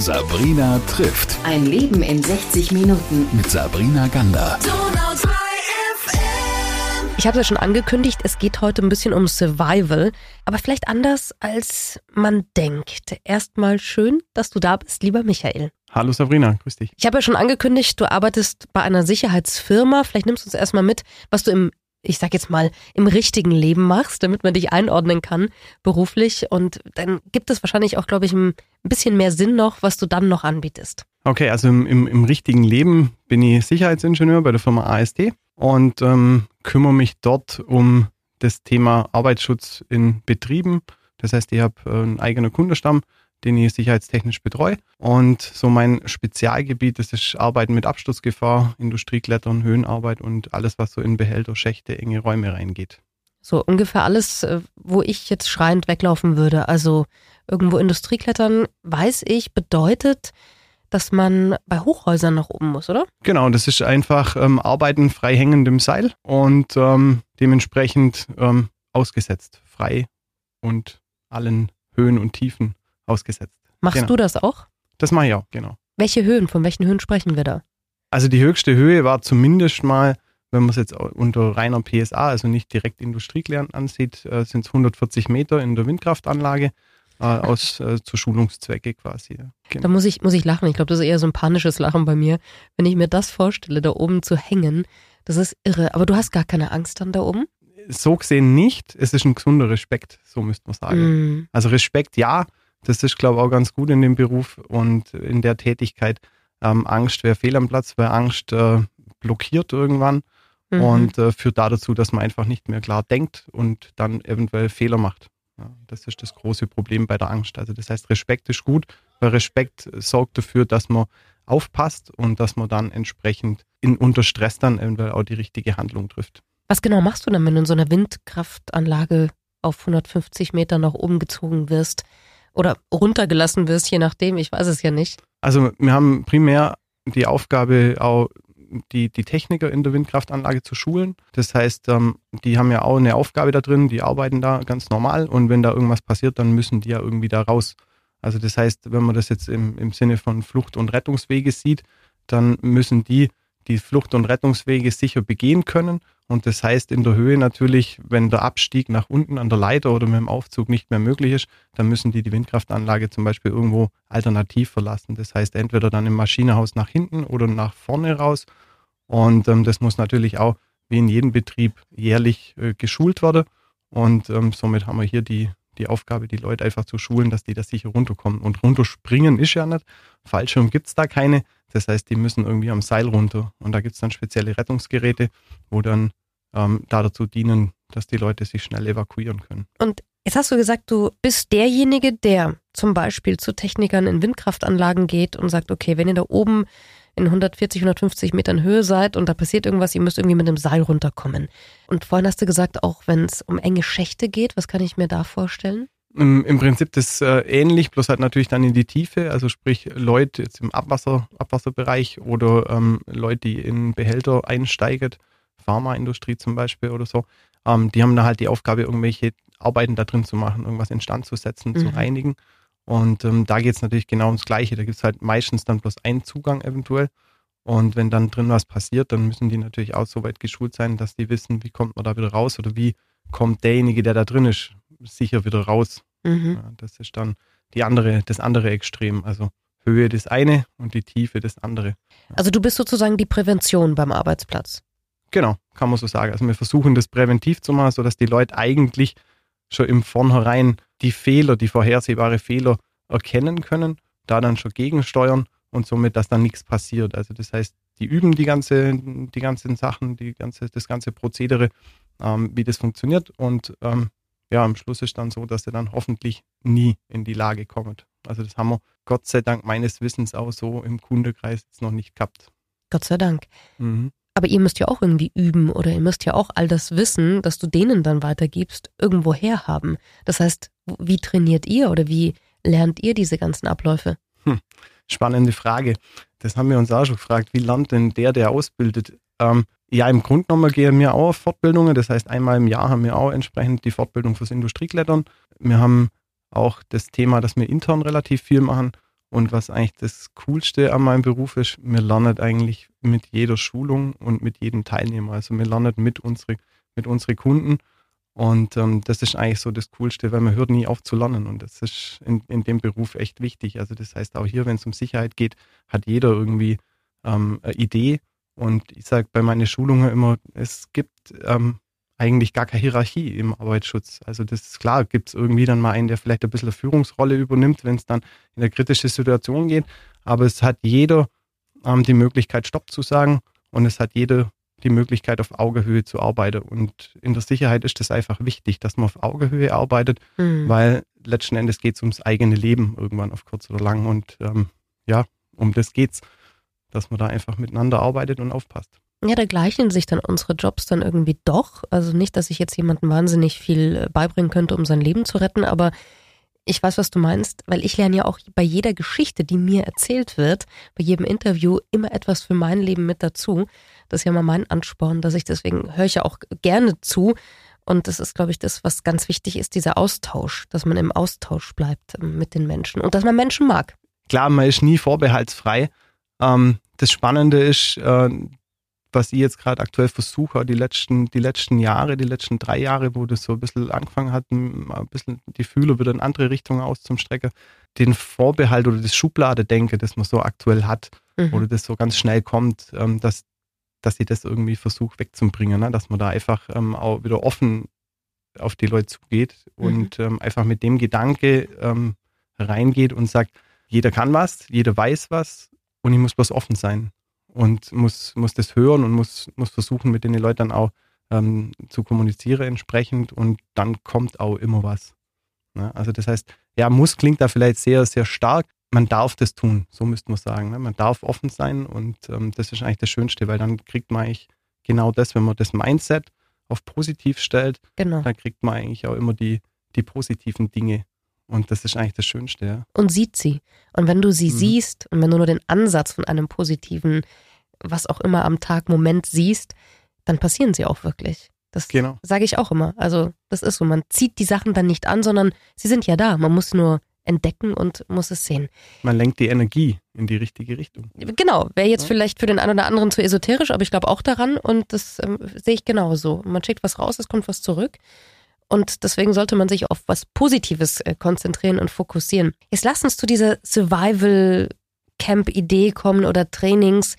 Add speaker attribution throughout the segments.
Speaker 1: Sabrina trifft.
Speaker 2: Ein Leben in 60 Minuten.
Speaker 1: Mit Sabrina Gander.
Speaker 3: Ich habe es ja schon angekündigt, es geht heute ein bisschen um Survival, aber vielleicht anders, als man denkt. Erstmal schön, dass du da bist, lieber Michael.
Speaker 4: Hallo Sabrina, grüß dich.
Speaker 3: Ich habe ja schon angekündigt, du arbeitest bei einer Sicherheitsfirma. Vielleicht nimmst du uns erstmal mit, was du im, ich sag jetzt mal, im richtigen Leben machst, damit man dich einordnen kann, beruflich. Und dann gibt es wahrscheinlich auch, glaube ich, ein bisschen mehr Sinn noch, was du dann noch anbietest.
Speaker 4: Okay, also im, im, im richtigen Leben bin ich Sicherheitsingenieur bei der Firma ASD und ähm, kümmere mich dort um das Thema Arbeitsschutz in Betrieben. Das heißt, ich habe äh, einen eigenen Kundenstamm, den ich sicherheitstechnisch betreue. Und so mein Spezialgebiet das ist Arbeiten mit Absturzgefahr, Industrieklettern, Höhenarbeit und alles, was so in Behälter, Schächte, enge Räume reingeht.
Speaker 3: So ungefähr alles, äh, wo ich jetzt schreiend weglaufen würde. Also irgendwo Industrieklettern, weiß ich, bedeutet, dass man bei Hochhäusern nach oben muss, oder?
Speaker 4: Genau, das ist einfach ähm, Arbeiten frei hängendem Seil und ähm, dementsprechend ähm, ausgesetzt, frei und allen Höhen und Tiefen ausgesetzt.
Speaker 3: Machst
Speaker 4: genau.
Speaker 3: du das auch?
Speaker 4: Das mache ich auch, genau.
Speaker 3: Welche Höhen, von welchen Höhen sprechen wir da?
Speaker 4: Also die höchste Höhe war zumindest mal, wenn man es jetzt unter reiner PSA, also nicht direkt Industrieklären ansieht, äh, sind es 140 Meter in der Windkraftanlage äh, aus äh, zu Schulungszwecke quasi. Ja.
Speaker 3: Da muss ich, muss ich lachen. Ich glaube, das ist eher so ein panisches Lachen bei mir. Wenn ich mir das vorstelle, da oben zu hängen, das ist irre. Aber du hast gar keine Angst dann da oben?
Speaker 4: So gesehen nicht. Es ist ein gesunder Respekt, so müsste man sagen.
Speaker 3: Mm.
Speaker 4: Also Respekt, ja, das ist, glaube ich, auch ganz gut in dem Beruf und in der Tätigkeit. Ähm, Angst wäre fehl am Platz, weil Angst äh, blockiert irgendwann
Speaker 3: Mhm.
Speaker 4: und äh, führt da dazu, dass man einfach nicht mehr klar denkt und dann eventuell Fehler macht. Ja, das ist das große Problem bei der Angst. Also das heißt, Respekt ist gut, weil Respekt sorgt dafür, dass man aufpasst und dass man dann entsprechend in, unter Stress dann eventuell auch die richtige Handlung trifft.
Speaker 3: Was genau machst du dann, wenn du in so einer Windkraftanlage auf 150 Meter nach oben gezogen wirst oder runtergelassen wirst, je nachdem, ich weiß es ja nicht.
Speaker 4: Also wir haben primär die Aufgabe, auch die, die Techniker in der Windkraftanlage zu schulen. Das heißt, ähm, die haben ja auch eine Aufgabe da drin, die arbeiten da ganz normal und wenn da irgendwas passiert, dann müssen die ja irgendwie da raus. Also das heißt, wenn man das jetzt im, im Sinne von Flucht- und Rettungswege sieht, dann müssen die die Flucht- und Rettungswege sicher begehen können. Und das heißt in der Höhe natürlich, wenn der Abstieg nach unten an der Leiter oder mit dem Aufzug nicht mehr möglich ist, dann müssen die die Windkraftanlage zum Beispiel irgendwo alternativ verlassen. Das heißt entweder dann im Maschinenhaus nach hinten oder nach vorne raus. Und ähm, das muss natürlich auch wie in jedem Betrieb jährlich äh, geschult werden. Und ähm, somit haben wir hier die, die Aufgabe, die Leute einfach zu schulen, dass die da sicher runterkommen. Und runterspringen ist ja nicht. Fallschirm gibt es da keine. Das heißt, die müssen irgendwie am Seil runter. Und da gibt es dann spezielle Rettungsgeräte, wo dann ähm, da dazu dienen, dass die Leute sich schnell evakuieren können.
Speaker 3: Und jetzt hast du gesagt, du bist derjenige, der zum Beispiel zu Technikern in Windkraftanlagen geht und sagt, okay, wenn ihr da oben in 140, 150 Metern Höhe seid und da passiert irgendwas, ihr müsst irgendwie mit dem Seil runterkommen. Und vorhin hast du gesagt, auch wenn es um enge Schächte geht, was kann ich mir da vorstellen?
Speaker 4: Im, im Prinzip das äh, ähnlich, bloß halt natürlich dann in die Tiefe, also sprich Leute jetzt im Abwasser, Abwasserbereich oder ähm, Leute, die in Behälter einsteigen, Pharmaindustrie zum Beispiel oder so, ähm, die haben da halt die Aufgabe, irgendwelche Arbeiten da drin zu machen, irgendwas instand zu setzen, zu
Speaker 3: Mhm.
Speaker 4: reinigen. Und ähm, da geht es natürlich genau ums Gleiche. Da gibt es halt meistens dann bloß einen Zugang eventuell. Und wenn dann drin was passiert, dann müssen die natürlich auch so weit geschult sein, dass die wissen, wie kommt man da wieder raus oder wie kommt derjenige, der da drin ist, sicher wieder raus.
Speaker 3: Mhm.
Speaker 4: Ja, das ist dann die andere, das andere Extrem. Also Höhe das eine und die Tiefe das andere.
Speaker 3: Also du bist sozusagen die Prävention beim Arbeitsplatz.
Speaker 4: Genau, kann man so sagen. Also wir versuchen das präventiv zu machen, sodass die Leute eigentlich schon im Vornherein die Fehler, die vorhersehbare Fehler erkennen können, da dann schon gegensteuern und somit, dass dann nichts passiert. Also das heißt, die üben die ganze, die ganzen Sachen, die ganze, das ganze Prozedere, ähm, wie das funktioniert und ähm, ja, am Schluss ist dann so, dass sie dann hoffentlich nie in die Lage kommen. Also das haben wir Gott sei Dank meines Wissens auch so im Kundekreis jetzt noch nicht gehabt.
Speaker 3: Gott sei Dank.
Speaker 4: Mhm.
Speaker 3: Aber ihr müsst ja auch irgendwie üben oder ihr müsst ja auch all das Wissen, das du denen dann weitergibst, irgendwo herhaben. Das heißt, wie trainiert ihr oder wie lernt ihr diese ganzen Abläufe?
Speaker 4: Spannende Frage. Das haben wir uns auch schon gefragt. Wie lernt denn der, der ausbildet? Ähm, ja, im Grunde genommen gehen wir auch auf Fortbildungen. Das heißt, einmal im Jahr haben wir auch entsprechend die Fortbildung fürs Industrieklettern. Wir haben auch das Thema, dass wir intern relativ viel machen. Und was eigentlich das Coolste an meinem Beruf ist, wir lernen eigentlich mit jeder Schulung und mit jedem Teilnehmer. Also wir lernen mit unseren mit unsere Kunden. Und ähm, das ist eigentlich so das Coolste, weil man hört nie auf zu lernen. Und das ist in, in dem Beruf echt wichtig. Also das heißt auch hier, wenn es um Sicherheit geht, hat jeder irgendwie ähm, eine Idee. Und ich sage bei meinen Schulungen immer, es gibt ähm, eigentlich gar keine Hierarchie im Arbeitsschutz. Also das ist klar, gibt es irgendwie dann mal einen, der vielleicht ein bisschen eine Führungsrolle übernimmt, wenn es dann in eine kritische Situation geht. Aber es hat jeder ähm, die Möglichkeit, Stopp zu sagen und es hat jeder die Möglichkeit, auf Augenhöhe zu arbeiten. Und in der Sicherheit ist es einfach wichtig, dass man auf Augenhöhe arbeitet, mhm. weil letzten Endes geht es ums eigene Leben irgendwann auf kurz oder lang. Und ähm, ja, um das geht's, dass man da einfach miteinander arbeitet und aufpasst.
Speaker 3: Ja, da gleichen sich dann unsere Jobs dann irgendwie doch. Also nicht, dass ich jetzt jemandem wahnsinnig viel äh, beibringen könnte, um sein Leben zu retten, aber ich weiß, was du meinst, weil ich lerne ja auch bei jeder Geschichte, die mir erzählt wird, bei jedem Interview immer etwas für mein Leben mit dazu. Das ist ja mal mein Ansporn, dass ich deswegen höre ich ja auch gerne zu. Und das ist, glaube ich, das, was ganz wichtig ist, dieser Austausch, dass man im Austausch bleibt ähm, mit den Menschen und dass man Menschen mag.
Speaker 4: Klar, man ist nie vorbehaltsfrei. Ähm, das Spannende ist, äh, was ich jetzt gerade aktuell versuche, die letzten, die letzten Jahre, die letzten drei Jahre, wo das so ein bisschen angefangen hat, ein bisschen die Fühler wieder in andere Richtungen auszustrecken, den Vorbehalt oder das Schublade-Denke, das man so aktuell hat, mhm. oder das so ganz schnell kommt, ähm, dass, dass ich das irgendwie versuche wegzubringen, ne? dass man da einfach ähm, auch wieder offen auf die Leute zugeht mhm. und ähm, einfach mit dem Gedanke ähm, reingeht und sagt, jeder kann was, jeder weiß was und ich muss bloß offen sein und muss, muss das hören und muss, muss versuchen, mit den Leuten dann auch ähm, zu kommunizieren entsprechend und dann kommt auch immer was. Ne? Also das heißt, ja, muss klingt da vielleicht sehr, sehr stark. Man darf das tun, so müsste man sagen. Ne? Man darf offen sein und ähm, das ist eigentlich das Schönste, weil dann kriegt man eigentlich genau das, wenn man das Mindset auf positiv stellt, genau. dann kriegt man eigentlich auch immer die, die positiven Dinge. Und das ist eigentlich das Schönste, ja.
Speaker 3: Und sieht sie. Und wenn du sie mhm. siehst und wenn du nur den Ansatz von einem positiven, was auch immer am Tag, Moment siehst, dann passieren sie auch wirklich. Das genau. sage ich auch immer. Also das ist so, man zieht die Sachen dann nicht an, sondern sie sind ja da. Man muss nur entdecken und muss es sehen.
Speaker 4: Man lenkt die Energie in die richtige Richtung.
Speaker 3: Genau, wäre jetzt ja. vielleicht für den einen oder anderen zu esoterisch, aber ich glaube auch daran und das ähm, sehe ich genauso. Man schickt was raus, es kommt was zurück. Und deswegen sollte man sich auf was Positives äh, konzentrieren und fokussieren. Jetzt lass uns zu dieser Survival-Camp-Idee kommen oder Trainings.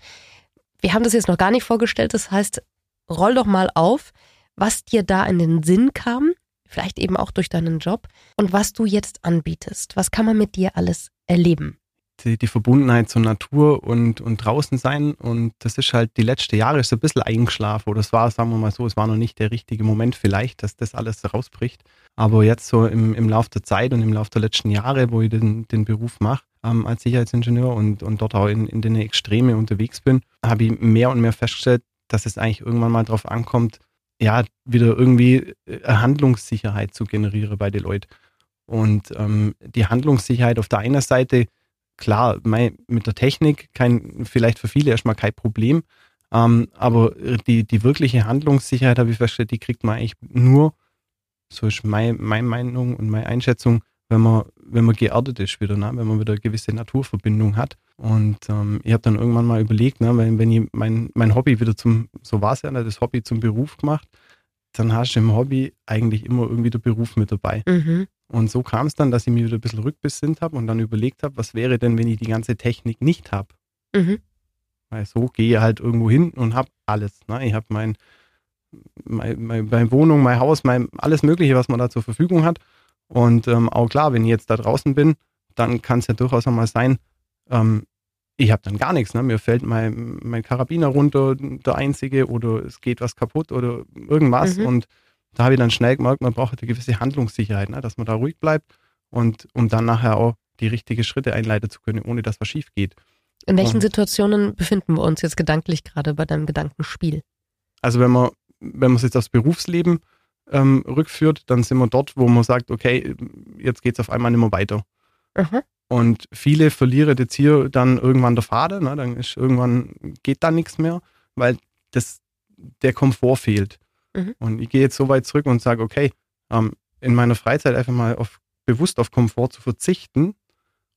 Speaker 3: Wir haben das jetzt noch gar nicht vorgestellt. Das heißt, roll doch mal auf, was dir da in den Sinn kam, vielleicht eben auch durch deinen Job und was du jetzt anbietest. Was kann man mit dir alles erleben?
Speaker 4: Die, die Verbundenheit zur Natur und, und draußen sein. Und das ist halt die letzten Jahre so ein bisschen eingeschlafen. Oder es war, sagen wir mal so, es war noch nicht der richtige Moment vielleicht, dass das alles rausbricht. Aber jetzt so im, im Laufe der Zeit und im Laufe der letzten Jahre, wo ich den, den Beruf mache, ähm, als Sicherheitsingenieur und, und dort auch in, in den Extreme unterwegs bin, habe ich mehr und mehr festgestellt, dass es eigentlich irgendwann mal darauf ankommt, ja, wieder irgendwie äh, Handlungssicherheit zu generieren bei den Leuten. Und ähm, die Handlungssicherheit auf der einen Seite, klar, mein, mit der Technik kein, vielleicht für viele erstmal kein Problem, ähm, aber die, die wirkliche Handlungssicherheit, habe ich festgestellt, die kriegt man eigentlich nur, so ist mein, meine Meinung und meine Einschätzung, wenn man, wenn man geerdet ist wieder, ne? wenn man wieder eine gewisse Naturverbindung hat. Und ähm, ich habe dann irgendwann mal überlegt, ne, wenn, wenn ich mein, mein Hobby wieder zum, so war es ja, ne, das Hobby zum Beruf gemacht, dann hast du im Hobby eigentlich immer irgendwie der Beruf mit dabei. Mhm. Und so kam es dann, dass ich mich wieder ein bisschen rückbesinnt habe und dann überlegt habe, was wäre denn, wenn ich die ganze Technik nicht habe. Mhm. Weil so gehe ich halt irgendwo hin und habe alles. Ne? Ich habe mein, mein, mein, meine Wohnung, mein Haus, mein, alles Mögliche, was man da zur Verfügung hat. Und ähm, auch klar, wenn ich jetzt da draußen bin, dann kann es ja durchaus auch mal sein, ähm, ich habe dann gar nichts. Ne? Mir fällt mein, mein Karabiner runter, der einzige, oder es geht was kaputt oder irgendwas. Mhm. Und da habe ich dann schnell gemerkt, man braucht eine gewisse Handlungssicherheit, ne? dass man da ruhig bleibt und um dann nachher auch die richtigen Schritte einleiten zu können, ohne dass was schief geht.
Speaker 3: In welchen und, Situationen befinden wir uns jetzt gedanklich gerade bei deinem Gedankenspiel?
Speaker 4: Also wenn man, wenn man es jetzt aufs Berufsleben ähm, rückführt, dann sind wir dort, wo man sagt, okay, jetzt geht es auf einmal nicht mehr weiter. Mhm. Und viele verlieren jetzt hier dann irgendwann der Faden, ne? dann ist irgendwann geht da nichts mehr, weil das, der Komfort fehlt. Mhm. Und ich gehe jetzt so weit zurück und sage, okay, ähm, in meiner Freizeit einfach mal auf, bewusst auf Komfort zu verzichten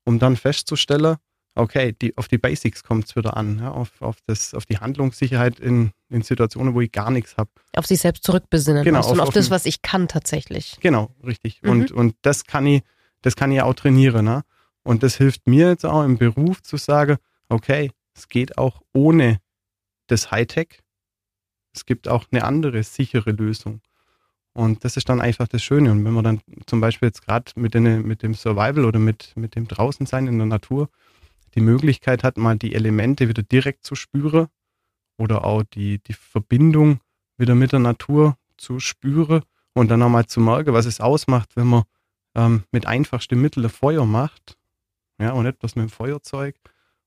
Speaker 4: um dann festzustellen, okay, die, auf die Basics kommt es wieder an, ja, auf, auf, das, auf die Handlungssicherheit in, in Situationen, wo ich gar nichts habe.
Speaker 3: Auf sich selbst zurückbesinnen
Speaker 4: Genau,
Speaker 3: du, und
Speaker 4: auf-
Speaker 3: auf, das,
Speaker 4: auf-
Speaker 3: was ich kann tatsächlich.
Speaker 4: Genau, richtig.
Speaker 3: Mhm.
Speaker 4: Und, und das kann ich, das kann ich auch trainieren. Ne? Und das hilft mir jetzt auch im Beruf zu sagen, okay, es geht auch ohne das Hightech. Es gibt auch eine andere sichere Lösung. Und das ist dann einfach das Schöne. Und wenn man dann zum Beispiel jetzt gerade mit, mit dem Survival oder mit, mit dem Draußensein in der Natur die Möglichkeit hat, mal die Elemente wieder direkt zu spüren oder auch die, die Verbindung wieder mit der Natur zu spüren und dann nochmal zu merken, was es ausmacht, wenn man ähm, mit einfachsten Mitteln Feuer macht. Ja, und bloß mit dem Feuerzeug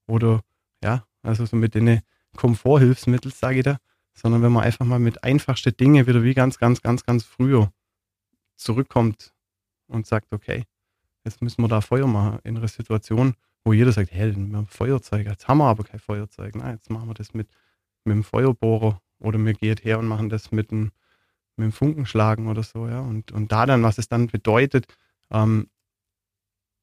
Speaker 4: oder ja, also so mit den Komforthilfsmitteln, sage ich da, sondern wenn man einfach mal mit einfachsten Dingen wieder wie ganz, ganz, ganz, ganz früher zurückkommt und sagt, okay, jetzt müssen wir da Feuer machen in einer Situation, wo jeder sagt, hey, wir haben Feuerzeug, jetzt haben wir aber kein Feuerzeug. Nein, jetzt machen wir das mit, mit dem Feuerbohrer oder wir gehen her und machen das mit dem, mit dem Funkenschlagen oder so, ja. Und, und da dann, was es dann bedeutet, ähm,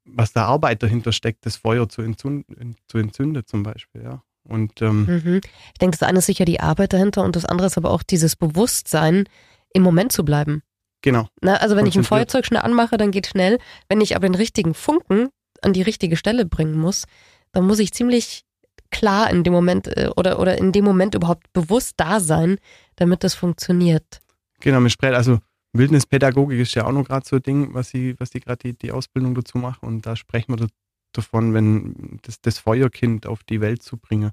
Speaker 4: was da Arbeit dahinter steckt, das Feuer zu entzünden, zu entzünden zum Beispiel, ja. Und ähm,
Speaker 3: Mhm. Ich denke, das eine ist sicher die Arbeit dahinter und das andere ist aber auch dieses Bewusstsein, im Moment zu bleiben.
Speaker 4: genau,
Speaker 3: Na, also wenn ich ein. Feuerzeug schnell anmache, dann geht schnell. Wenn ich aber den richtigen Funken an die richtige Stelle bringen muss, dann muss ich ziemlich klar in dem Moment äh, oder, oder in dem Moment überhaupt bewusst da sein, damit das funktioniert.
Speaker 4: genau, mit Sprell, also Wildnispädagogik ist ja auch noch gerade so ein Ding, was sie, was die gerade die, die Ausbildung dazu machen. Und da sprechen wir davon, wenn das, das Feuerkind auf die Welt zu bringen.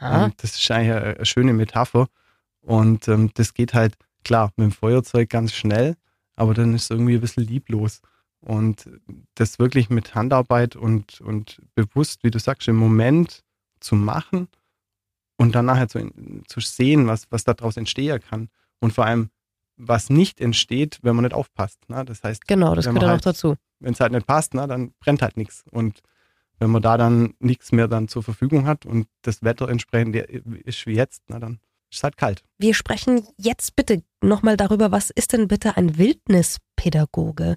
Speaker 4: Ähm, das ist eigentlich eine, eine schöne Metapher. Und ähm, das geht halt, klar, mit dem Feuerzeug ganz schnell, aber dann ist es irgendwie ein bisschen lieblos. Und das wirklich mit Handarbeit und, und bewusst, wie du sagst, im Moment zu machen und dann nachher zu, zu sehen, was, was daraus entstehen kann. Und vor allem, was nicht entsteht, wenn man nicht aufpasst. Ne? Das heißt,
Speaker 3: Genau, das
Speaker 4: wenn
Speaker 3: gehört
Speaker 4: man
Speaker 3: auch
Speaker 4: halt-
Speaker 3: dazu.
Speaker 4: wenn es halt nicht passt, ne, dann brennt halt nichts. Und wenn man da dann nichts mehr dann zur Verfügung hat und das Wetter entsprechend ist wie jetzt, na, dann ist es halt kalt.
Speaker 3: Wir sprechen jetzt bitte nochmal darüber, was ist denn bitte ein Wildnispädagoge?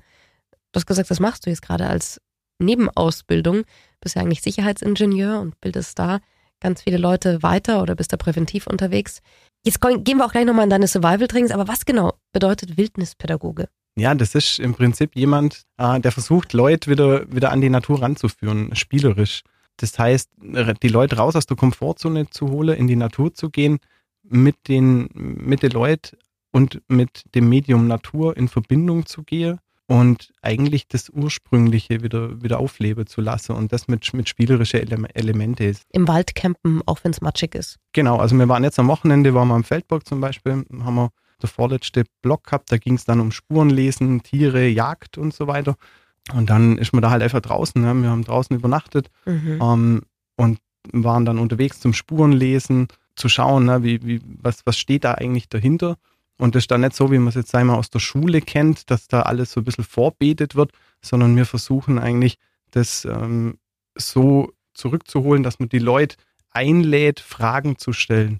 Speaker 3: Du hast gesagt, das machst du jetzt gerade als Nebenausbildung. Bist ja eigentlich Sicherheitsingenieur und bildest da ganz viele Leute weiter oder bist da präventiv unterwegs. Jetzt gehen wir auch gleich nochmal in deine Survival-Trainings, aber was genau bedeutet Wildnispädagoge?
Speaker 4: Ja, das ist im Prinzip jemand, äh, der versucht, Leute wieder, wieder an die Natur ranzuführen, spielerisch. Das heißt, die Leute raus aus der Komfortzone zu holen, in die Natur zu gehen, mit den, mit den Leuten und mit dem Medium Natur in Verbindung zu gehen und eigentlich das Ursprüngliche wieder, wieder aufleben zu lassen und das mit, mit spielerischen Ele Elemente ist.
Speaker 3: Im Wald campen, auch wenn es matschig ist.
Speaker 4: Genau, also wir waren jetzt am Wochenende, waren wir am Feldburg zum Beispiel, haben wir der vorletzte Block gehabt, da ging es dann um Spurenlesen, Tiere, Jagd und so weiter. Und dann ist man da halt einfach draußen, ne? wir haben draußen übernachtet
Speaker 3: Mhm.
Speaker 4: ähm, und waren dann unterwegs zum Spurenlesen, zu schauen, ne, wie, wie, was, was steht da eigentlich dahinter. Und das ist dann nicht so, wie man es jetzt einmal aus der Schule kennt, dass da alles so ein bisschen vorbetet wird, sondern wir versuchen eigentlich, das ähm, so zurückzuholen, dass man die Leute einlädt, Fragen zu stellen.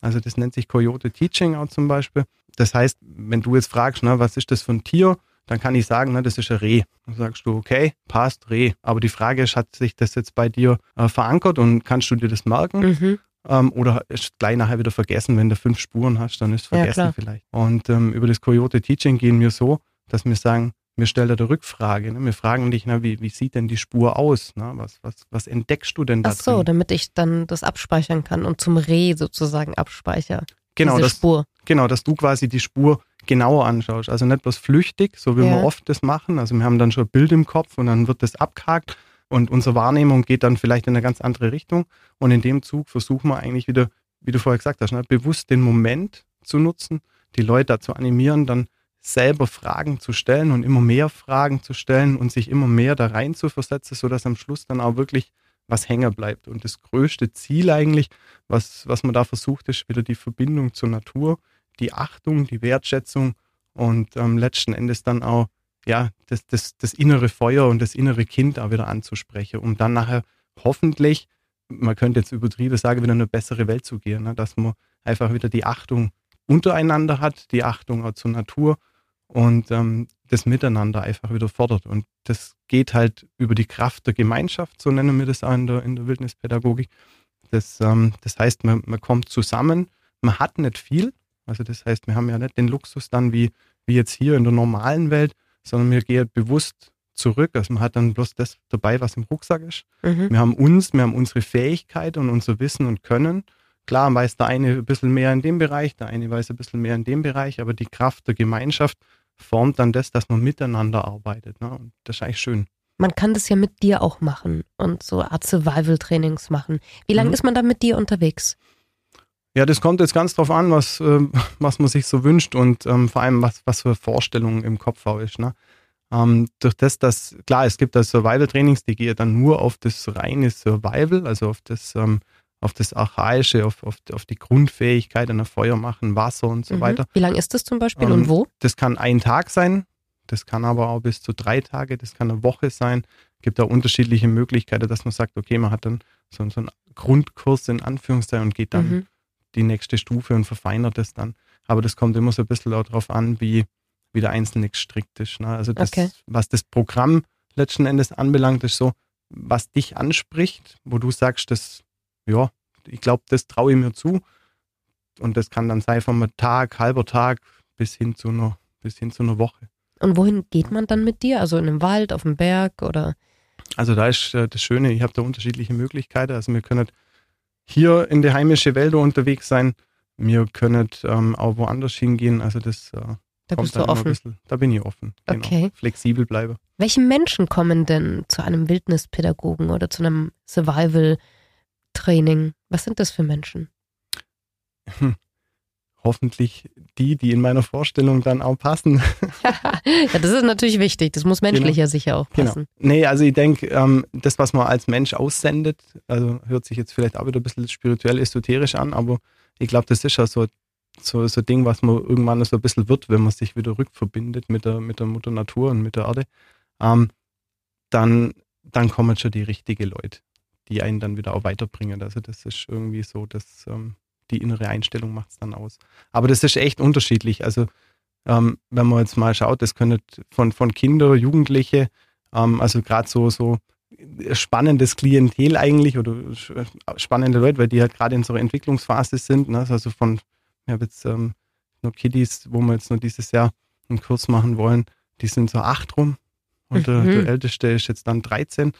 Speaker 4: Also das nennt sich Coyote Teaching auch zum Beispiel. Das heißt, wenn du jetzt fragst, ne, was ist das für ein Tier, dann kann ich sagen, ne, das ist ein Reh. Dann sagst du, okay, passt, Reh. Aber die Frage ist, hat sich das jetzt bei dir äh, verankert und kannst du dir das merken?
Speaker 3: Mhm.
Speaker 4: Ähm, oder ist gleich nachher wieder vergessen, wenn du fünf Spuren hast, dann ist es
Speaker 3: Ja,
Speaker 4: vergessen
Speaker 3: klar.
Speaker 4: vielleicht. Und ähm, über das Coyote Teaching gehen wir so, dass wir sagen, wir stellen dir eine Rückfrage. Ne? Wir fragen dich, na, wie, wie sieht denn die Spur aus? Ne? Was, was, was entdeckst du denn da
Speaker 3: Ach so, damit ich dann das abspeichern kann und zum Reh sozusagen abspeicher.
Speaker 4: Genau, das,
Speaker 3: Spur.
Speaker 4: Genau, dass du quasi die Spur genauer anschaust. Also nicht bloß flüchtig, so wie
Speaker 3: Ja.
Speaker 4: wir oft das machen. Also wir haben dann schon ein Bild im Kopf und dann wird das abgehakt und unsere Wahrnehmung geht dann vielleicht in eine ganz andere Richtung. Und in dem Zug versuchen wir eigentlich wieder, wie du vorher gesagt hast, ne, bewusst den Moment zu nutzen, die Leute dazu animieren, dann selber Fragen zu stellen und immer mehr Fragen zu stellen und sich immer mehr da rein zu versetzen, sodass am Schluss dann auch wirklich was hängen bleibt. Und das größte Ziel eigentlich, was, was man da versucht, ist wieder die Verbindung zur Natur, die Achtung, die Wertschätzung und ähm, letzten Endes dann auch ja, das, das, das innere Feuer und das innere Kind auch wieder anzusprechen, um dann nachher hoffentlich, man könnte jetzt übertrieben sagen, wieder eine bessere Welt zu gehen, ne? dass man einfach wieder die Achtung untereinander hat, die Achtung auch zur Natur und ähm, das Miteinander einfach wieder fordert. Und das geht halt über die Kraft der Gemeinschaft, so nennen wir das auch in der, in der Wildnispädagogik. Das, ähm, das heißt, man, man kommt zusammen, man hat nicht viel. Also das heißt, wir haben ja nicht den Luxus dann wie, wie jetzt hier in der normalen Welt, sondern wir gehen bewusst zurück. Also man hat dann bloß das dabei, was im Rucksack ist.
Speaker 3: Mhm.
Speaker 4: Wir haben uns, wir haben unsere Fähigkeit und unser Wissen und Können. Klar weiß der eine ein bisschen mehr in dem Bereich, der eine weiß ein bisschen mehr in dem Bereich, aber die Kraft der Gemeinschaft formt dann das, dass man miteinander arbeitet. Ne? Und das ist eigentlich schön.
Speaker 3: Man kann das ja mit dir auch machen und so Art Survival-Trainings machen. Wie lange
Speaker 4: Mhm.
Speaker 3: ist man da mit dir unterwegs?
Speaker 4: Ja, das kommt jetzt ganz drauf an, was, ähm, was man sich so wünscht und ähm, vor allem, was, was für Vorstellungen im Kopf auch ist. Ne? Ähm, durch das, dass, klar, es gibt da Survival-Trainings, die gehen dann nur auf das reine Survival, also auf das, ähm, auf das Archaische, auf, auf, auf die Grundfähigkeit einer Feuer machen, Wasser und so
Speaker 3: Mhm.
Speaker 4: weiter.
Speaker 3: Wie lange ist das zum Beispiel
Speaker 4: Ähm,
Speaker 3: und wo?
Speaker 4: Das kann ein Tag sein, das kann aber auch bis zu drei Tage, das kann eine Woche sein. Gibt da unterschiedliche Möglichkeiten, dass man sagt, okay, man hat dann so, so einen Grundkurs in Anführungszeichen und geht dann
Speaker 3: Mhm.
Speaker 4: Die nächste Stufe und verfeinert es dann. Aber das kommt immer so ein bisschen darauf an, wie, wie der Einzelne gestrickt ist. Ne? Also das,
Speaker 3: Okay.
Speaker 4: was das Programm letzten Endes anbelangt, ist so, was dich anspricht, wo du sagst, das, ja, ich glaube, das traue ich mir zu. Und das kann dann sein vom Tag, halber Tag bis hin zu einer, bis hin zu einer Woche.
Speaker 3: Und wohin geht man dann mit dir? Also in einem Wald, auf dem Berg oder?
Speaker 4: Also da ist äh, das Schöne, ich habe da unterschiedliche Möglichkeiten. Also wir können hier in die heimische Wälder unterwegs sein. Wir können ähm, auch woanders hingehen. Also das äh,
Speaker 3: Da bist du offen.
Speaker 4: bisschen, da bin ich offen. Genau.
Speaker 3: Okay.
Speaker 4: Flexibel bleibe.
Speaker 3: Welche Menschen kommen denn zu einem Wildnispädagogen oder zu einem Survival-Training? Was sind das für Menschen?
Speaker 4: Hoffentlich die, die in meiner Vorstellung dann auch passen.
Speaker 3: ja, das ist natürlich wichtig. Das muss menschlich
Speaker 4: Genau.
Speaker 3: ja sicher auch
Speaker 4: Genau.
Speaker 3: passen.
Speaker 4: Nee, also ich denke, ähm, das, was man als Mensch aussendet, also hört sich jetzt vielleicht auch wieder ein bisschen spirituell esoterisch an, aber ich glaube, das ist ja so, so, so ein Ding, was man irgendwann so ein bisschen wird, wenn man sich wieder rückverbindet mit der, mit der Mutter Natur und mit der Erde. Ähm, dann, dann kommen schon die richtigen Leute, die einen dann wieder auch weiterbringen. Also das ist irgendwie so, dass ähm, die innere Einstellung macht es dann aus. Aber das ist echt unterschiedlich. Also ähm, wenn man jetzt mal schaut, das können von, von Kinder, Jugendliche, ähm, also gerade so, so spannendes Klientel eigentlich oder sch- spannende Leute, weil die halt gerade in so einer Entwicklungsphase sind. Ne? Also von, ich habe jetzt ähm, nur Kiddies, wo wir jetzt nur dieses Jahr einen Kurs machen wollen, die sind so acht rum und der,
Speaker 3: Mhm.
Speaker 4: der älteste ist jetzt dann 13.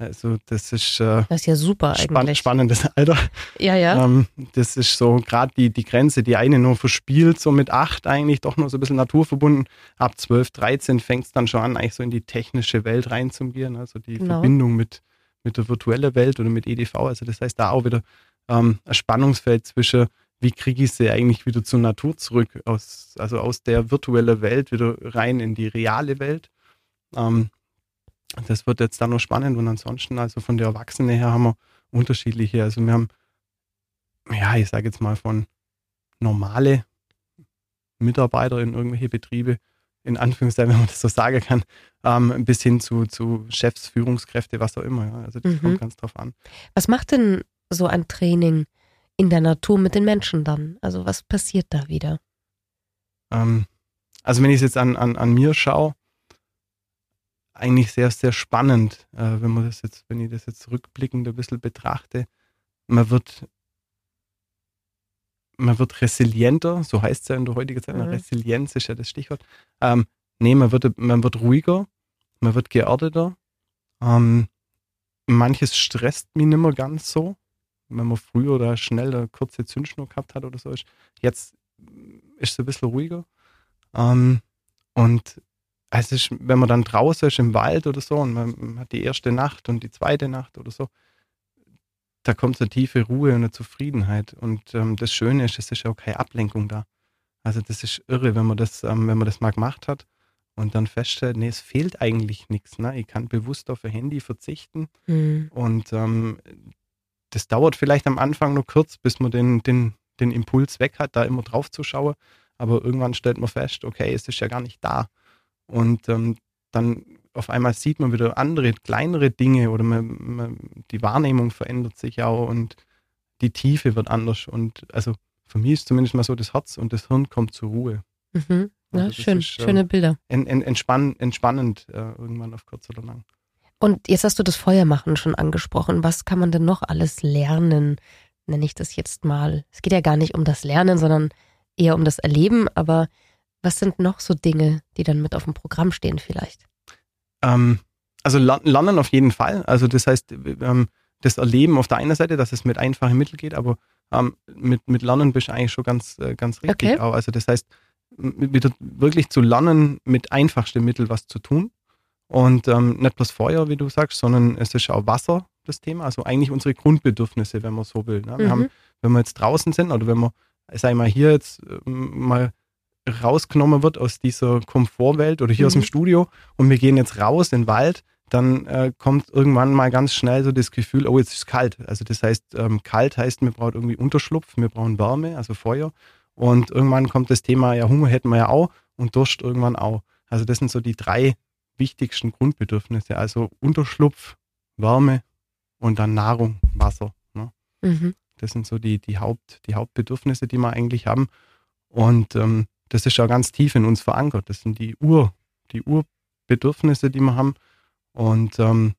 Speaker 4: Also das ist äh,
Speaker 3: Das ist ja super
Speaker 4: spann
Speaker 3: eigentlich.
Speaker 4: spannendes Alter.
Speaker 3: Ja, ja.
Speaker 4: Ähm, das ist so gerade die, die Grenze, die eine nur verspielt, so mit acht eigentlich, doch nur so ein bisschen naturverbunden. Ab 12, 13 fängt es dann schon an, eigentlich so in die technische Welt reinzugehen, also die
Speaker 3: Genau.
Speaker 4: Verbindung mit, mit der virtuellen Welt oder mit EDV. Also das heißt, da auch wieder ähm, ein Spannungsfeld zwischen, wie kriege ich sie eigentlich wieder zur Natur zurück, aus, also aus der virtuellen Welt wieder rein in die reale Welt. Ähm, das wird jetzt dann noch spannend und ansonsten, also von der Erwachsenen her haben wir unterschiedliche, also wir haben ja, ich sage jetzt mal von normale Mitarbeiter in irgendwelche Betriebe, in Anführungszeichen, wenn man das so sagen kann, ähm, bis hin zu, zu Chefs, Führungskräfte, was auch immer. Ja. Also das
Speaker 3: Mhm.
Speaker 4: kommt ganz drauf an.
Speaker 3: Was macht denn so ein Training in der Natur mit den Menschen dann? Also was passiert da wieder?
Speaker 4: Ähm, also wenn ich es jetzt an, an, an mir schaue, eigentlich sehr, sehr spannend, äh, wenn man das jetzt, wenn ich das jetzt rückblickend ein bisschen betrachte. Man wird, man wird resilienter, so heißt es ja in der heutigen Zeit,
Speaker 3: Mhm.
Speaker 4: Resilienz ist ja das Stichwort. Ähm, nee, man wird, man wird ruhiger, man wird geerdeter. Ähm, manches stresst mich nicht mehr ganz so. Wenn man früher oder schnell eine kurze Zündschnur gehabt hat oder so, ist jetzt ist es ein bisschen ruhiger. Ähm, und es ist, wenn man dann draußen ist im Wald oder so und man hat die erste Nacht und die zweite Nacht oder so, da kommt so eine tiefe Ruhe und eine Zufriedenheit. Und ähm, das Schöne ist, es ist auch keine Ablenkung da. Also das ist irre, wenn man das, ähm, wenn man das mal gemacht hat und dann feststellt, nee, es fehlt eigentlich nichts. Ne? Ich kann bewusst auf ein Handy verzichten
Speaker 3: Hm.
Speaker 4: und ähm, das dauert vielleicht am Anfang nur kurz, bis man den, den, den Impuls weg hat, da immer drauf zu schauen. Aber irgendwann stellt man fest, okay, es ist ja gar nicht da. Und ähm, dann auf einmal sieht man wieder andere, kleinere Dinge oder man, man, die Wahrnehmung verändert sich auch und die Tiefe wird anders. Und also für mich ist zumindest mal so, das Herz und das Hirn kommt zur Ruhe.
Speaker 3: Mhm. Ja,
Speaker 4: Also
Speaker 3: schön,
Speaker 4: ist, ähm,
Speaker 3: schöne Bilder.
Speaker 4: en, en, entspann, entspannend äh, irgendwann auf kurz oder lang.
Speaker 3: Und jetzt hast du das Feuermachen schon angesprochen. Was kann man denn noch alles lernen? Nenne ich das jetzt mal. Es geht ja gar nicht um das Lernen, sondern eher um das Erleben. Aber was sind noch so Dinge, die dann mit auf dem Programm stehen vielleicht?
Speaker 4: Ähm, also lernen auf jeden Fall. Also das heißt, ähm, das Erleben auf der einen Seite, dass es mit einfachen Mitteln geht, aber ähm, mit, mit Lernen bist du eigentlich schon ganz, äh, ganz richtig.
Speaker 3: Okay.
Speaker 4: Auch. Also das heißt, wieder wirklich zu lernen, mit einfachsten Mitteln was zu tun. Und ähm, nicht bloß Feuer, wie du sagst, sondern es ist auch Wasser das Thema. Also eigentlich unsere Grundbedürfnisse, wenn man so will. Ne? Wir
Speaker 3: Mhm.
Speaker 4: haben, wenn wir jetzt draußen sind oder wenn sag ich mal, hier jetzt ähm, mal rausgenommen wird aus dieser Komfortwelt oder hier aus dem
Speaker 3: Mhm.
Speaker 4: Studio und wir gehen jetzt raus in den Wald, dann äh, kommt irgendwann mal ganz schnell so das Gefühl, oh, jetzt ist es kalt. Also das heißt, ähm, kalt heißt, wir brauchen irgendwie Unterschlupf, wir brauchen Wärme, also Feuer. Und irgendwann kommt das Thema, ja, Hunger hätten wir ja auch und Durst irgendwann auch. Also das sind so die drei wichtigsten Grundbedürfnisse. Also Unterschlupf, Wärme und dann Nahrung, Wasser. Ne?
Speaker 3: Mhm.
Speaker 4: Das sind so die, die, Haupt, die Hauptbedürfnisse, die wir eigentlich haben. Und ähm, das ist ja ganz tief in uns verankert. Das sind die Ur, die Urbedürfnisse, die wir haben. Und ähm,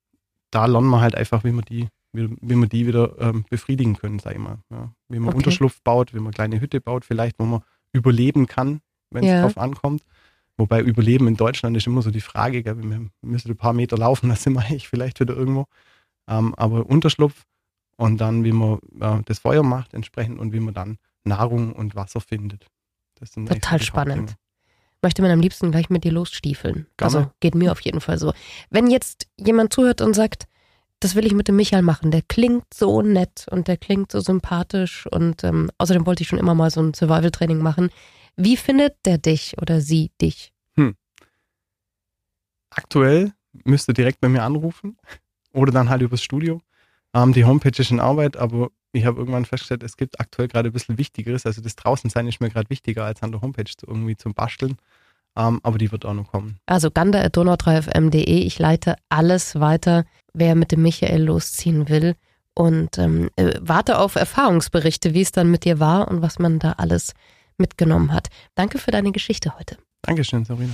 Speaker 4: da lernen wir halt einfach, wie wir die, wie, wie wir die wieder ähm, befriedigen können, sag ich mal. Ja. Wie man
Speaker 3: Okay.
Speaker 4: Unterschlupf baut, wie man kleine Hütte baut, vielleicht, wo man überleben kann, wenn es
Speaker 3: Ja.
Speaker 4: drauf ankommt. Wobei Überleben in Deutschland ist immer so die Frage, gell? wir müssen ein paar Meter laufen, da sind wir eigentlich vielleicht wieder irgendwo. Ähm, aber Unterschlupf und dann, wie man äh, das Feuer macht entsprechend und wie man dann Nahrung und Wasser findet.
Speaker 3: Total spannend. Möchte man am liebsten gleich mit dir losstiefeln.
Speaker 4: Gerne.
Speaker 3: Also geht mir auf jeden Fall so. Wenn jetzt jemand zuhört und sagt, das will ich mit dem Michael machen, der klingt so nett und der klingt so sympathisch und ähm, außerdem wollte ich schon immer mal so ein Survival-Training machen. Wie findet der dich oder sie dich?
Speaker 4: Aktuell müsst ihr direkt bei mir anrufen oder dann halt übers Studio. Ähm, die Homepage ist in Arbeit, aber ich habe irgendwann festgestellt, es gibt aktuell gerade ein bisschen Wichtigeres. Also das Draußensein ist mir gerade wichtiger, als an der Homepage zu, irgendwie zum Basteln. Ähm, aber die wird auch noch kommen.
Speaker 3: Also ganda.donau3fm.de. Ich leite alles weiter, wer mit dem Michael losziehen will. Und ähm, äh, warte auf Erfahrungsberichte, wie es dann mit dir war und was man da alles mitgenommen hat. Danke für deine Geschichte heute.
Speaker 4: Dankeschön, Sabrina.